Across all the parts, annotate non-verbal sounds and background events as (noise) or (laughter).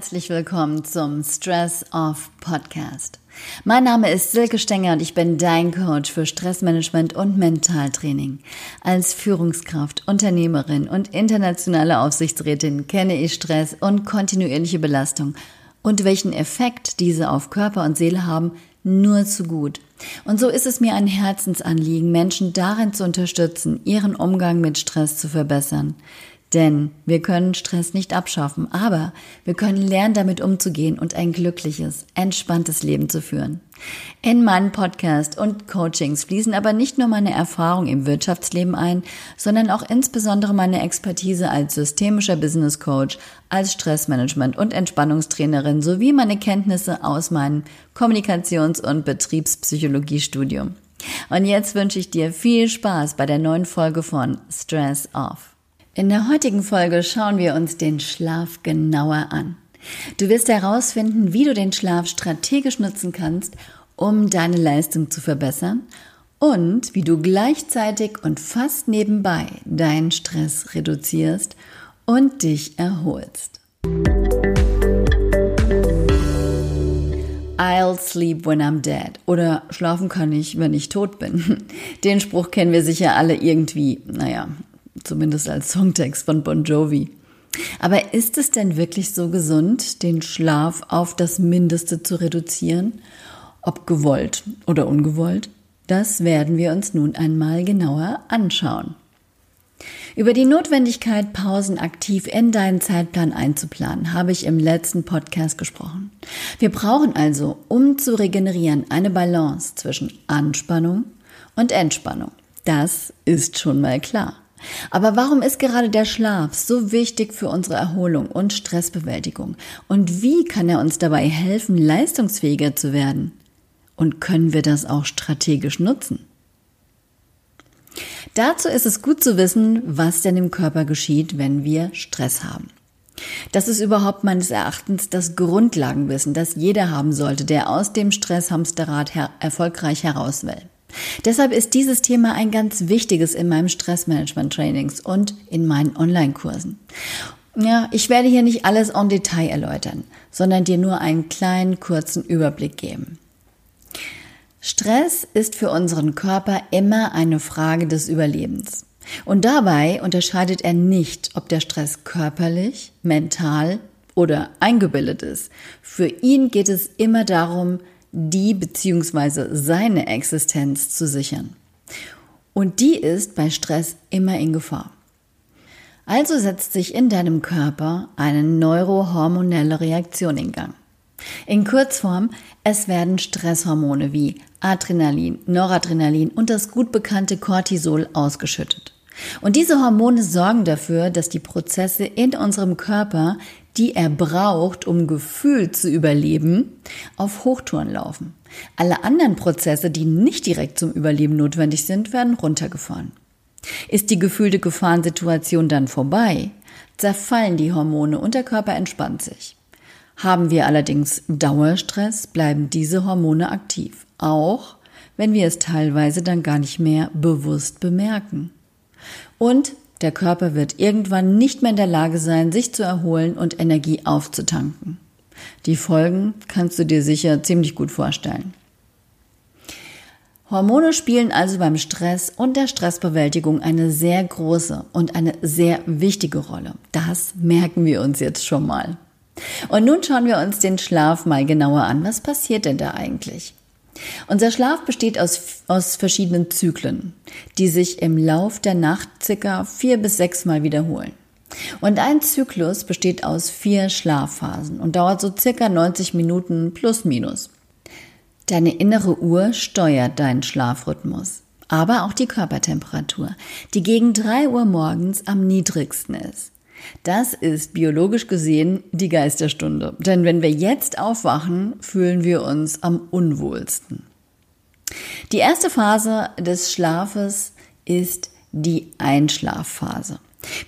Herzlich willkommen zum Stress Off Podcast. Mein Name ist Silke Stenger und ich bin dein Coach für Stressmanagement und Mentaltraining. Als Führungskraft, Unternehmerin und internationale Aufsichtsrätin kenne ich Stress und kontinuierliche Belastung und welchen Effekt diese auf Körper und Seele haben, nur zu gut. Und so ist es mir ein Herzensanliegen, Menschen darin zu unterstützen, ihren Umgang mit Stress zu verbessern. Denn wir können Stress nicht abschaffen, aber wir können lernen, damit umzugehen und ein glückliches, entspanntes Leben zu führen. In meinen Podcast und Coachings fließen aber nicht nur meine Erfahrung im Wirtschaftsleben ein, sondern auch insbesondere meine Expertise als systemischer Business Coach, als Stressmanagement und Entspannungstrainerin sowie meine Kenntnisse aus meinem Kommunikations- und Betriebspsychologiestudium. Und jetzt wünsche ich dir viel Spaß bei der neuen Folge von Stress Off. In der heutigen Folge schauen wir uns den Schlaf genauer an. Du wirst herausfinden, wie du den Schlaf strategisch nutzen kannst, um deine Leistung zu verbessern und wie du gleichzeitig und fast nebenbei deinen Stress reduzierst und dich erholst. I'll sleep when I'm dead oder schlafen kann ich, wenn ich tot bin. (laughs) Den Spruch kennen wir sicher alle irgendwie, naja, zumindest als Songtext von Bon Jovi. Aber ist es denn wirklich so gesund, den Schlaf auf das Mindeste zu reduzieren? Ob gewollt oder ungewollt? Das werden wir uns nun einmal genauer anschauen. Über die Notwendigkeit, Pausen aktiv in deinen Zeitplan einzuplanen, habe ich im letzten Podcast gesprochen. Wir brauchen also, um zu regenerieren, eine Balance zwischen Anspannung und Entspannung. Das ist schon mal klar. Aber warum ist gerade der Schlaf so wichtig für unsere Erholung und Stressbewältigung? Und wie kann er uns dabei helfen, leistungsfähiger zu werden? Und können wir das auch strategisch nutzen? Dazu ist es gut zu wissen, was denn im Körper geschieht, wenn wir Stress haben. Das ist überhaupt meines Erachtens das Grundlagenwissen, das jeder haben sollte, der aus dem Stresshamsterrad her erfolgreich heraus will. Deshalb ist dieses Thema ein ganz wichtiges in meinem Stressmanagement-Trainings und in meinen Online-Kursen. Ja, ich werde hier nicht alles en Detail erläutern, sondern dir nur einen kleinen, kurzen Überblick geben. Stress ist für unseren Körper immer eine Frage des Überlebens. Und dabei unterscheidet er nicht, ob der Stress körperlich, mental oder eingebildet ist. Für ihn geht es immer darum, die bzw. seine Existenz zu sichern. Und die ist bei Stress immer in Gefahr. Also setzt sich in deinem Körper eine neurohormonelle Reaktion in Gang. In Kurzform, es werden Stresshormone wie Adrenalin, Noradrenalin und das gut bekannte Cortisol ausgeschüttet. Und diese Hormone sorgen dafür, dass die Prozesse in unserem Körper die er braucht, um Gefühl zu überleben, auf Hochtouren laufen. Alle anderen Prozesse, die nicht direkt zum Überleben notwendig sind, werden runtergefahren. Ist die gefühlte Gefahrensituation dann vorbei, zerfallen die Hormone und der Körper entspannt sich. Haben wir allerdings Dauerstress, bleiben diese Hormone aktiv, auch wenn wir es teilweise dann gar nicht mehr bewusst bemerken. Und der Körper wird irgendwann nicht mehr in der Lage sein, sich zu erholen und Energie aufzutanken. Die Folgen kannst du dir sicher ziemlich gut vorstellen. Hormone spielen also beim Stress und der Stressbewältigung eine sehr große und eine sehr wichtige Rolle. Das merken wir uns jetzt schon mal. Und nun schauen wir uns den Schlaf mal genauer an. Was passiert denn da eigentlich? Unser Schlaf besteht aus, aus verschiedenen Zyklen, die sich im Lauf der Nacht circa vier bis sechs Mal wiederholen. Und ein Zyklus besteht aus vier Schlafphasen und dauert so circa 90 Minuten plus minus. Deine innere Uhr steuert deinen Schlafrhythmus, aber auch die Körpertemperatur, die gegen drei Uhr morgens am niedrigsten ist. Das ist biologisch gesehen die Geisterstunde. Denn wenn wir jetzt aufwachen, fühlen wir uns am unwohlsten. Die erste Phase des Schlafes ist die Einschlafphase.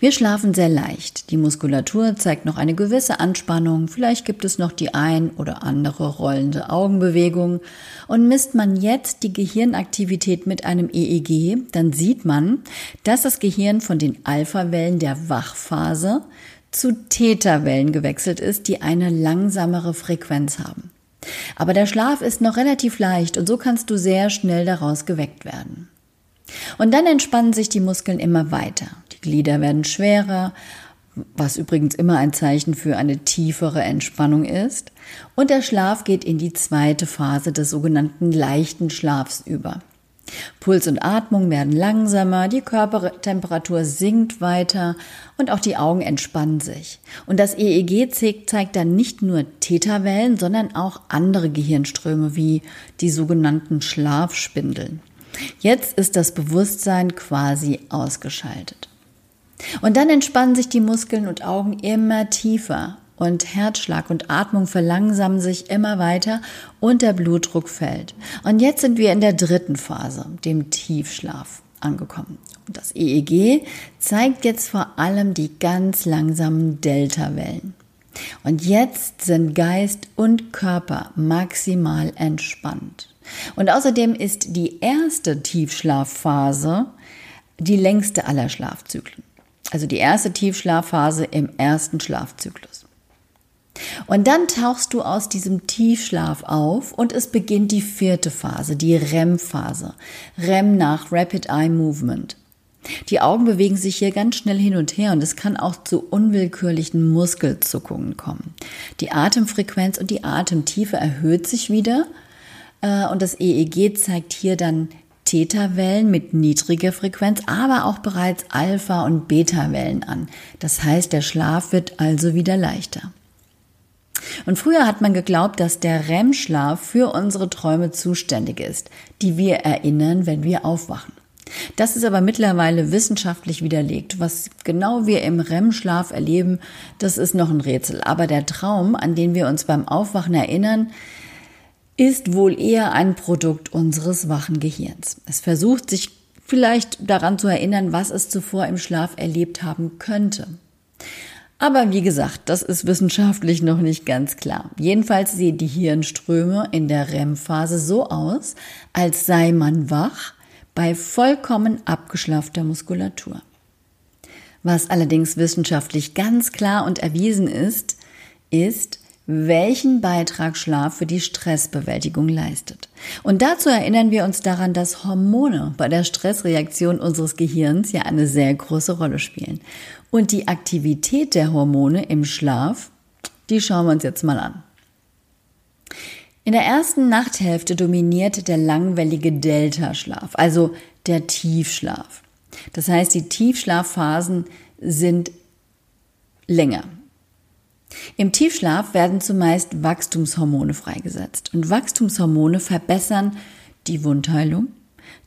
Wir schlafen sehr leicht. Die Muskulatur zeigt noch eine gewisse Anspannung. Vielleicht gibt es noch die ein oder andere rollende Augenbewegung. Und misst man jetzt die Gehirnaktivität mit einem EEG, dann sieht man, dass das Gehirn von den Alpha-Wellen der Wachphase zu Theta-Wellen gewechselt ist, die eine langsamere Frequenz haben. Aber der Schlaf ist noch relativ leicht und so kannst du sehr schnell daraus geweckt werden. Und dann entspannen sich die Muskeln immer weiter. Die Glieder werden schwerer, was übrigens immer ein Zeichen für eine tiefere Entspannung ist. Und der Schlaf geht in die zweite Phase des sogenannten leichten Schlafs über. Puls und Atmung werden langsamer, die Körpertemperatur sinkt weiter und auch die Augen entspannen sich. Und das EEG zeigt dann nicht nur Theta-Wellen, sondern auch andere Gehirnströme wie die sogenannten Schlafspindeln. Jetzt ist das Bewusstsein quasi ausgeschaltet. Und dann entspannen sich die Muskeln und Augen immer tiefer und Herzschlag und Atmung verlangsamen sich immer weiter und der Blutdruck fällt. Und jetzt sind wir in der dritten Phase, dem Tiefschlaf, angekommen. Das EEG zeigt jetzt vor allem die ganz langsamen Delta-Wellen. Und jetzt sind Geist und Körper maximal entspannt. Und außerdem ist die erste Tiefschlafphase die längste aller Schlafzyklen. Also die erste Tiefschlafphase im ersten Schlafzyklus. Und dann tauchst du aus diesem Tiefschlaf auf und es beginnt die vierte Phase, die REM-Phase. REM nach Rapid Eye Movement. Die Augen bewegen sich hier ganz schnell hin und her und es kann auch zu unwillkürlichen Muskelzuckungen kommen. Die Atemfrequenz und die Atemtiefe erhöht sich wieder und das EEG zeigt hier dann Theta-Wellen mit niedriger Frequenz, aber auch bereits Alpha- und Beta-Wellen an. Das heißt, der Schlaf wird also wieder leichter. Und früher hat man geglaubt, dass der REM-Schlaf für unsere Träume zuständig ist, die wir erinnern, wenn wir aufwachen. Das ist aber mittlerweile wissenschaftlich widerlegt. Was genau wir im REM-Schlaf erleben, das ist noch ein Rätsel. Aber der Traum, an den wir uns beim Aufwachen erinnern, ist wohl eher ein Produkt unseres wachen Gehirns. Es versucht sich vielleicht daran zu erinnern, was es zuvor im Schlaf erlebt haben könnte. Aber wie gesagt, das ist wissenschaftlich noch nicht ganz klar. Jedenfalls sehen die Hirnströme in der REM-Phase so aus, als sei man wach bei vollkommen abgeschlaffter Muskulatur. Was allerdings wissenschaftlich ganz klar und erwiesen ist, ist, welchen Beitrag Schlaf für die Stressbewältigung leistet. Und dazu erinnern wir uns daran, dass Hormone bei der Stressreaktion unseres Gehirns ja eine sehr große Rolle spielen. Und die Aktivität der Hormone im Schlaf, die schauen wir uns jetzt mal an. In der ersten Nachthälfte dominiert der langwellige Delta-Schlaf, also der Tiefschlaf. Das heißt, die Tiefschlafphasen sind länger. Im Tiefschlaf werden zumeist Wachstumshormone freigesetzt und Wachstumshormone verbessern die Wundheilung,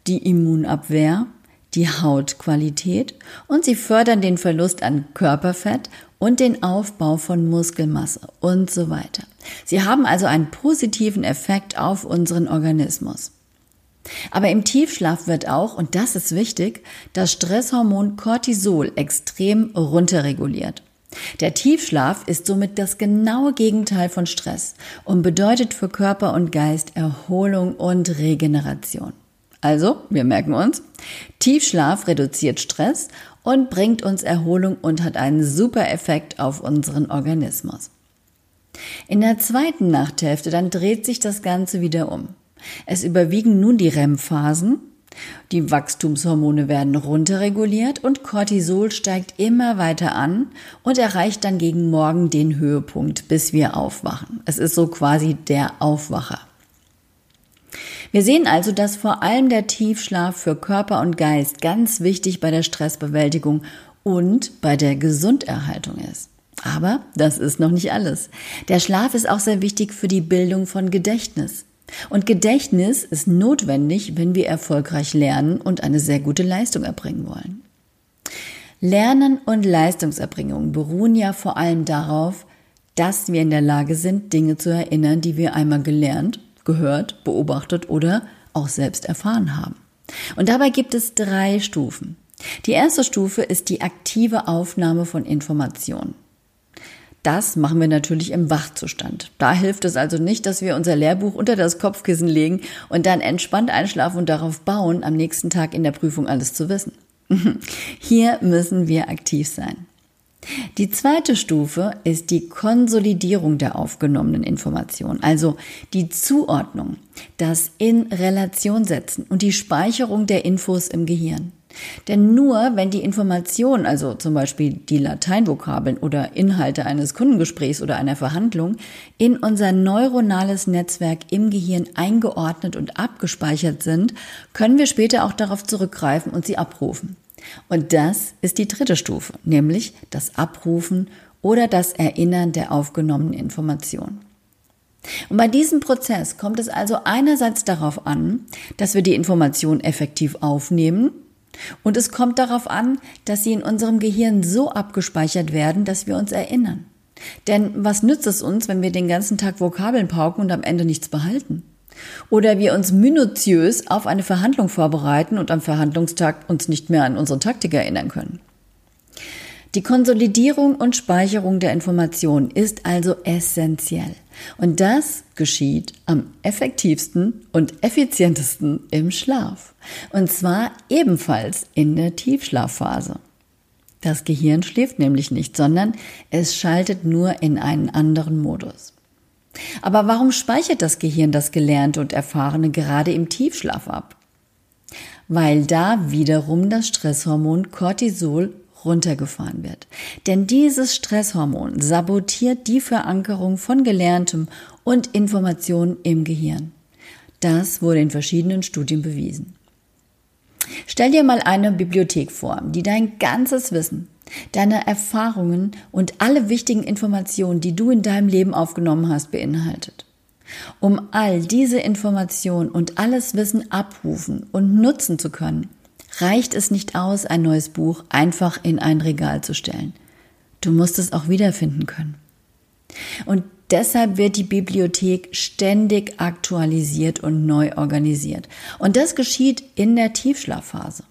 die Immunabwehr, die Hautqualität und sie fördern den Verlust an Körperfett und den Aufbau von Muskelmasse und so weiter. Sie haben also einen positiven Effekt auf unseren Organismus. Aber im Tiefschlaf wird auch, und das ist wichtig, das Stresshormon Cortisol extrem runterreguliert. Der Tiefschlaf ist somit das genaue Gegenteil von Stress und bedeutet für Körper und Geist Erholung und Regeneration. Also, wir merken uns, Tiefschlaf reduziert Stress und bringt uns Erholung und hat einen super Effekt auf unseren Organismus. In der zweiten Nachthälfte dann dreht sich das Ganze wieder um. Es überwiegen nun die REM-Phasen, die Wachstumshormone werden runterreguliert und Cortisol steigt immer weiter an und erreicht dann gegen Morgen den Höhepunkt, bis wir aufwachen. Es ist so quasi der Aufwacher. Wir sehen also, dass vor allem der Tiefschlaf für Körper und Geist ganz wichtig bei der Stressbewältigung und bei der Gesunderhaltung ist. Aber das ist noch nicht alles. Der Schlaf ist auch sehr wichtig für die Bildung von Gedächtnis. Und Gedächtnis ist notwendig, wenn wir erfolgreich lernen und eine sehr gute Leistung erbringen wollen. Lernen und Leistungserbringung beruhen ja vor allem darauf, dass wir in der Lage sind, Dinge zu erinnern, die wir einmal gelernt, gehört, beobachtet oder auch selbst erfahren haben. Und dabei gibt es drei Stufen. Die erste Stufe ist die aktive Aufnahme von Informationen. Das machen wir natürlich im Wachzustand. Da hilft es also nicht, dass wir unser Lehrbuch unter das Kopfkissen legen und dann entspannt einschlafen und darauf bauen, am nächsten Tag in der Prüfung alles zu wissen. (laughs) Hier müssen wir aktiv sein. Die zweite Stufe ist die Konsolidierung der aufgenommenen Informationen, also die Zuordnung, das in Relation setzen und die Speicherung der Infos im Gehirn. Denn nur wenn die Informationen, also zum Beispiel die Lateinvokabeln oder Inhalte eines Kundengesprächs oder einer Verhandlung, in unser neuronales Netzwerk im Gehirn eingeordnet und abgespeichert sind, können wir später auch darauf zurückgreifen und sie abrufen. Und das ist die dritte Stufe, nämlich das Abrufen oder das Erinnern der aufgenommenen Information. Und bei diesem Prozess kommt es also einerseits darauf an, dass wir die Information effektiv aufnehmen und es kommt darauf an, dass sie in unserem Gehirn so abgespeichert werden, dass wir uns erinnern. Denn was nützt es uns, wenn wir den ganzen Tag Vokabeln pauken und am Ende nichts behalten? Oder wir uns minutiös auf eine Verhandlung vorbereiten und am Verhandlungstag uns nicht mehr an unsere Taktik erinnern können. Die Konsolidierung und Speicherung der Informationen ist also essentiell. Und das geschieht am effektivsten und effizientesten im Schlaf. Und zwar ebenfalls in der Tiefschlafphase. Das Gehirn schläft nämlich nicht, sondern es schaltet nur in einen anderen Modus. Aber warum speichert das Gehirn das Gelernte und Erfahrene gerade im Tiefschlaf ab? Weil da wiederum das Stresshormon Cortisol runtergefahren wird. Denn dieses Stresshormon sabotiert die Verankerung von Gelerntem und Informationen im Gehirn. Das wurde in verschiedenen Studien bewiesen. Stell dir mal eine Bibliothek vor, die dein ganzes Wissen, deine Erfahrungen und alle wichtigen Informationen, die du in deinem Leben aufgenommen hast, beinhaltet. Um all diese Informationen und alles Wissen abrufen und nutzen zu können, reicht es nicht aus, ein neues Buch einfach in ein Regal zu stellen. Du musst es auch wiederfinden können. Und deshalb wird die Bibliothek ständig aktualisiert und neu organisiert. Und das geschieht in der Tiefschlafphase.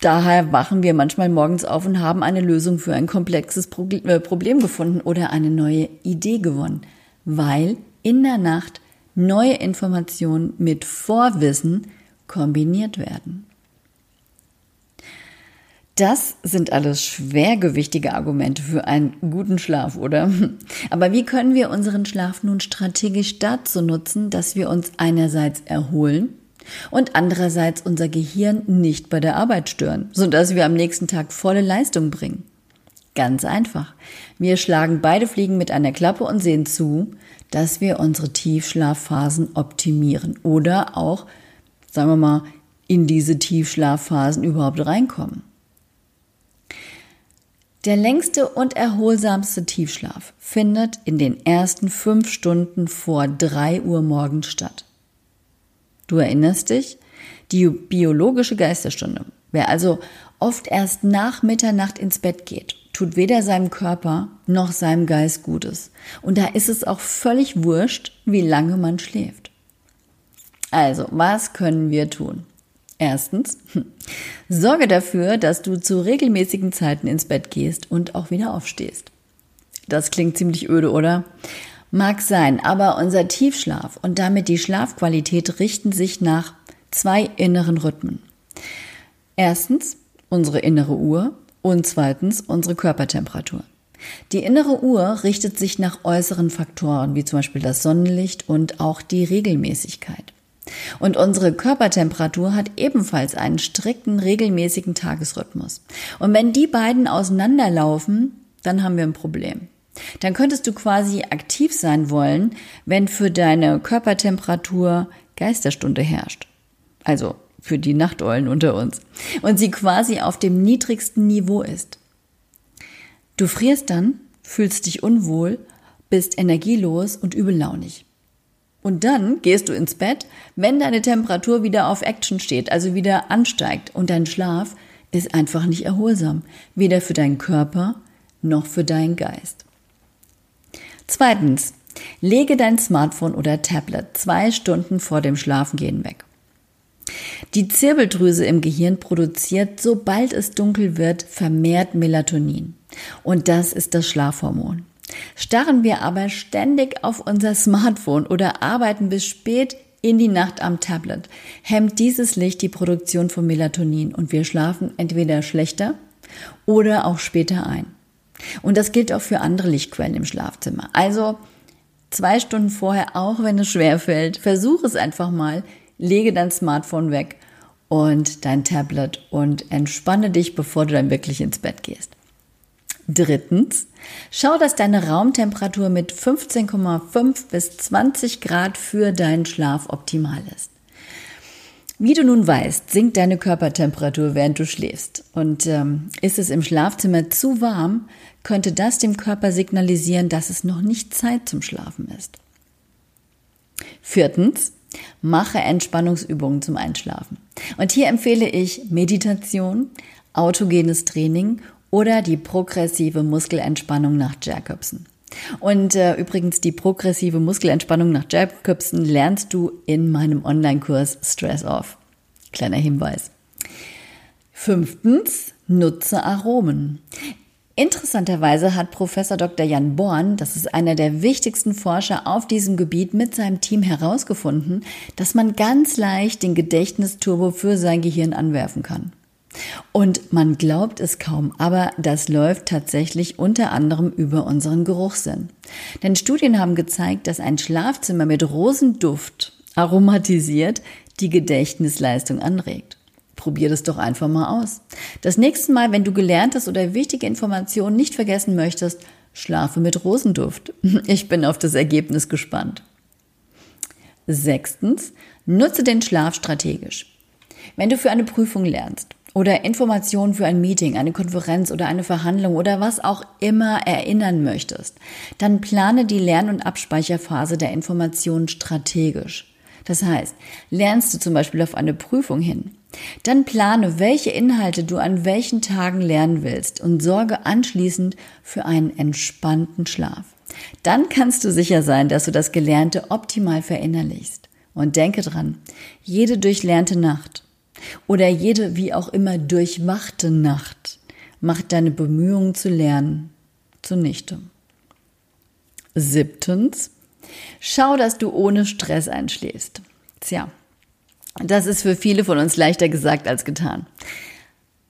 Daher wachen wir manchmal morgens auf und haben eine Lösung für ein komplexes äh, Problem gefunden oder eine neue Idee gewonnen, weil in der Nacht neue Informationen mit Vorwissen kombiniert werden. Das sind alles schwergewichtige Argumente für einen guten Schlaf, oder? (laughs) Aber wie können wir unseren Schlaf nun strategisch dazu nutzen, dass wir uns einerseits erholen und andererseits unser Gehirn nicht bei der Arbeit stören, sodass wir am nächsten Tag volle Leistung bringen? Ganz einfach. Wir schlagen beide Fliegen mit einer Klappe und sehen zu, dass wir unsere Tiefschlafphasen optimieren oder auch sagen wir mal, in diese Tiefschlafphasen überhaupt reinkommen. Der längste und erholsamste Tiefschlaf findet in den ersten fünf Stunden vor drei Uhr morgens statt. Du erinnerst dich? Die biologische Geisterstunde. Wer also oft erst nach Mitternacht ins Bett geht, tut weder seinem Körper noch seinem Geist Gutes. Und da ist es auch völlig wurscht, wie lange man schläft. Also, was können wir tun? Erstens, sorge dafür, dass du zu regelmäßigen Zeiten ins Bett gehst und auch wieder aufstehst. Das klingt ziemlich öde, oder? Mag sein, aber unser Tiefschlaf und damit die Schlafqualität richten sich nach zwei inneren Rhythmen. Erstens unsere innere Uhr und zweitens unsere Körpertemperatur. Die innere Uhr richtet sich nach äußeren Faktoren wie zum Beispiel das Sonnenlicht und auch die Regelmäßigkeit. Und unsere Körpertemperatur hat ebenfalls einen strikten, regelmäßigen Tagesrhythmus. Und wenn die beiden auseinanderlaufen, dann haben wir ein Problem. Dann könntest du quasi aktiv sein wollen, wenn für deine Körpertemperatur Geisterstunde herrscht. Also für die Nachteulen unter uns. Und sie quasi auf dem niedrigsten Niveau ist. Du frierst dann, fühlst dich unwohl, bist energielos und übellaunig. Und dann gehst du ins Bett, wenn deine Temperatur wieder auf Action steht, also wieder ansteigt und dein Schlaf ist einfach nicht erholsam, weder für deinen Körper noch für deinen Geist. Zweitens, lege dein Smartphone oder Tablet zwei Stunden vor dem Schlafengehen weg. Die Zirbeldrüse im Gehirn produziert, sobald es dunkel wird, vermehrt Melatonin. Und das ist das Schlafhormon. Starren wir aber ständig auf unser Smartphone oder arbeiten bis spät in die Nacht am Tablet, hemmt dieses Licht die Produktion von Melatonin und wir schlafen entweder schlechter oder auch später ein. Und das gilt auch für andere Lichtquellen im Schlafzimmer. Also zwei Stunden vorher, auch wenn es schwer fällt, versuch es einfach mal, lege dein Smartphone weg und dein Tablet und entspanne dich, bevor du dann wirklich ins Bett gehst. Drittens, schau, dass deine Raumtemperatur mit 15,5 bis 20 Grad für deinen Schlaf optimal ist. Wie du nun weißt, sinkt deine Körpertemperatur, während du schläfst. Und ähm, ist es im Schlafzimmer zu warm, könnte das dem Körper signalisieren, dass es noch nicht Zeit zum Schlafen ist. Viertens, mache Entspannungsübungen zum Einschlafen. Und hier empfehle ich Meditation, autogenes Training oder die progressive Muskelentspannung nach Jacobson. Und äh, übrigens, die progressive Muskelentspannung nach Jacobson lernst du in meinem Online-Kurs Stress Off. Kleiner Hinweis. Fünftens, nutze Aromen. Interessanterweise hat Professor Dr. Jan Born, das ist einer der wichtigsten Forscher auf diesem Gebiet, mit seinem Team herausgefunden, dass man ganz leicht den Gedächtnisturbo für sein Gehirn anwerfen kann. Und man glaubt es kaum, aber das läuft tatsächlich unter anderem über unseren Geruchssinn. Denn Studien haben gezeigt, dass ein Schlafzimmer mit Rosenduft aromatisiert die Gedächtnisleistung anregt. Probier das doch einfach mal aus. Das nächste Mal, wenn du gelerntes oder wichtige Informationen nicht vergessen möchtest, schlafe mit Rosenduft. (laughs) Ich bin auf das Ergebnis gespannt. Sechstens, nutze den Schlaf strategisch. Wenn du für eine Prüfung lernst oder Informationen für ein Meeting, eine Konferenz oder eine Verhandlung oder was auch immer erinnern möchtest, dann plane die Lern- und Abspeicherphase der Informationen strategisch. Das heißt, lernst du zum Beispiel auf eine Prüfung hin, dann plane, welche Inhalte du an welchen Tagen lernen willst und sorge anschließend für einen entspannten Schlaf. Dann kannst du sicher sein, dass du das Gelernte optimal verinnerlichst. Und denke dran, jede durchlernte Nacht oder jede wie auch immer durchwachte Nacht macht deine Bemühungen zu lernen zunichte. Siebtens, schau, dass du ohne Stress einschläfst. Tja, das ist für viele von uns leichter gesagt als getan.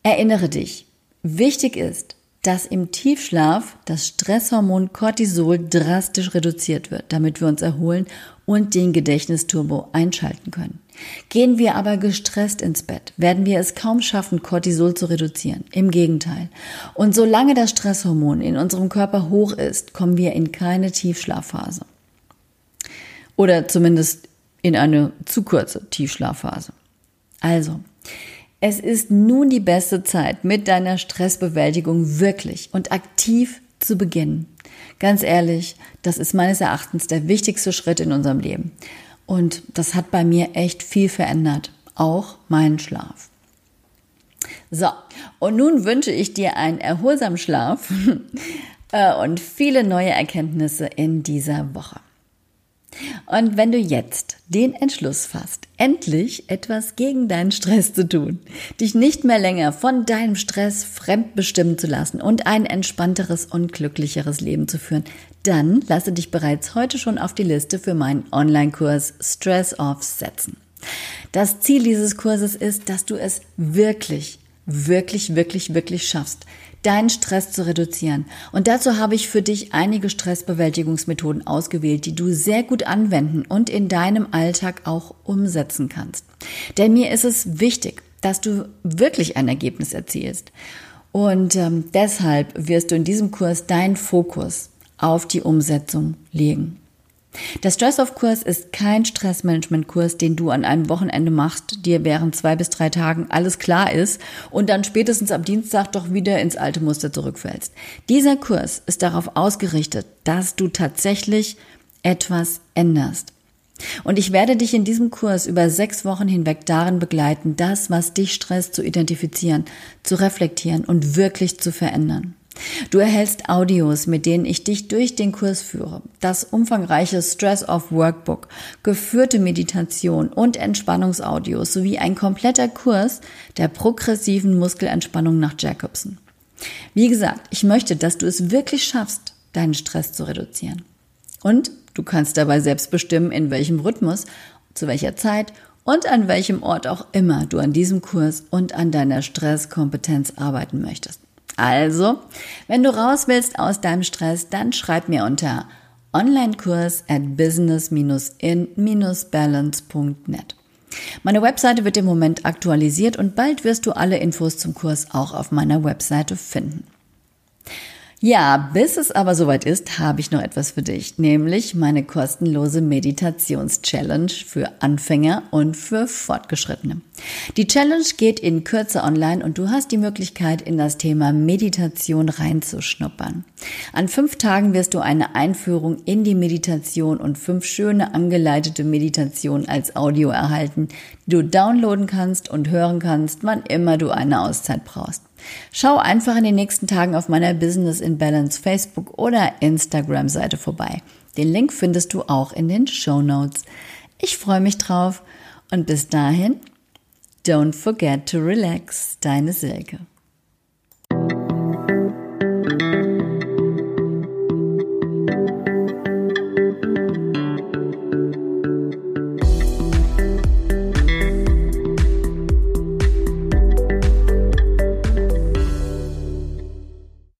Erinnere dich, wichtig ist, dass im Tiefschlaf das Stresshormon Cortisol drastisch reduziert wird, damit wir uns erholen und den Gedächtnisturbo einschalten können. Gehen wir aber gestresst ins Bett, werden wir es kaum schaffen, Cortisol zu reduzieren. Im Gegenteil. Und solange das Stresshormon in unserem Körper hoch ist, kommen wir in keine Tiefschlafphase. Oder zumindest in eine zu kurze Tiefschlafphase. Also, es ist nun die beste Zeit, mit deiner Stressbewältigung wirklich und aktiv zu beginnen. Ganz ehrlich, das ist meines Erachtens der wichtigste Schritt in unserem Leben. Und das hat bei mir echt viel verändert, auch meinen Schlaf. So, und nun wünsche ich dir einen erholsamen Schlaf (laughs) äh, und viele neue Erkenntnisse in dieser Woche. Und wenn du jetzt den Entschluss fasst, endlich etwas gegen deinen Stress zu tun, dich nicht mehr länger von deinem Stress fremdbestimmen zu lassen und ein entspannteres und glücklicheres Leben zu führen, dann lasse dich bereits heute schon auf die Liste für meinen Online-Kurs Stress Off setzen. Das Ziel dieses Kurses ist, dass du es wirklich, wirklich, wirklich, wirklich schaffst, deinen Stress zu reduzieren. Und dazu habe ich für dich einige Stressbewältigungsmethoden ausgewählt, die du sehr gut anwenden und in deinem Alltag auch umsetzen kannst. Denn mir ist es wichtig, dass du wirklich ein Ergebnis erzielst. Und ähm, deshalb wirst du in diesem Kurs deinen Fokus auf die Umsetzung legen. Der Stress-Off-Kurs ist kein Stressmanagement-Kurs, den du an einem Wochenende machst, dir während zwei bis drei Tagen alles klar ist und dann spätestens am Dienstag doch wieder ins alte Muster zurückfällst. Dieser Kurs ist darauf ausgerichtet, dass du tatsächlich etwas änderst. Und ich werde dich in diesem Kurs über sechs Wochen hinweg darin begleiten, das, was dich stresst, zu identifizieren, zu reflektieren und wirklich zu verändern. Du erhältst Audios, mit denen ich dich durch den Kurs führe, das umfangreiche Stress-Off Workbook, geführte Meditation und Entspannungsaudios sowie ein kompletter Kurs der progressiven Muskelentspannung nach Jacobson. Wie gesagt, ich möchte, dass du es wirklich schaffst, deinen Stress zu reduzieren. Und du kannst dabei selbst bestimmen, in welchem Rhythmus, zu welcher Zeit und an welchem Ort auch immer du an diesem Kurs und an deiner Stresskompetenz arbeiten möchtest. Also, wenn du raus willst aus deinem Stress, dann schreib mir unter onlinekurs at business-in-balance.net. Meine Webseite wird im Moment aktualisiert und bald wirst du alle Infos zum Kurs auch auf meiner Webseite finden. Ja, bis es aber soweit ist, habe ich noch etwas für dich, nämlich meine kostenlose Meditations-Challenge für Anfänger und für Fortgeschrittene. Die Challenge geht in Kürze online und du hast die Möglichkeit, in das Thema Meditation reinzuschnuppern. An fünf Tagen wirst du eine Einführung in die Meditation und fünf schöne angeleitete Meditationen als Audio erhalten, die du downloaden kannst und hören kannst, wann immer du eine Auszeit brauchst. Schau einfach in den nächsten Tagen auf meiner Business in Balance Facebook oder Instagram Seite vorbei. Den Link findest du auch in den Show Notes. Ich freue mich drauf und bis dahin, don't forget to relax, deine Silke.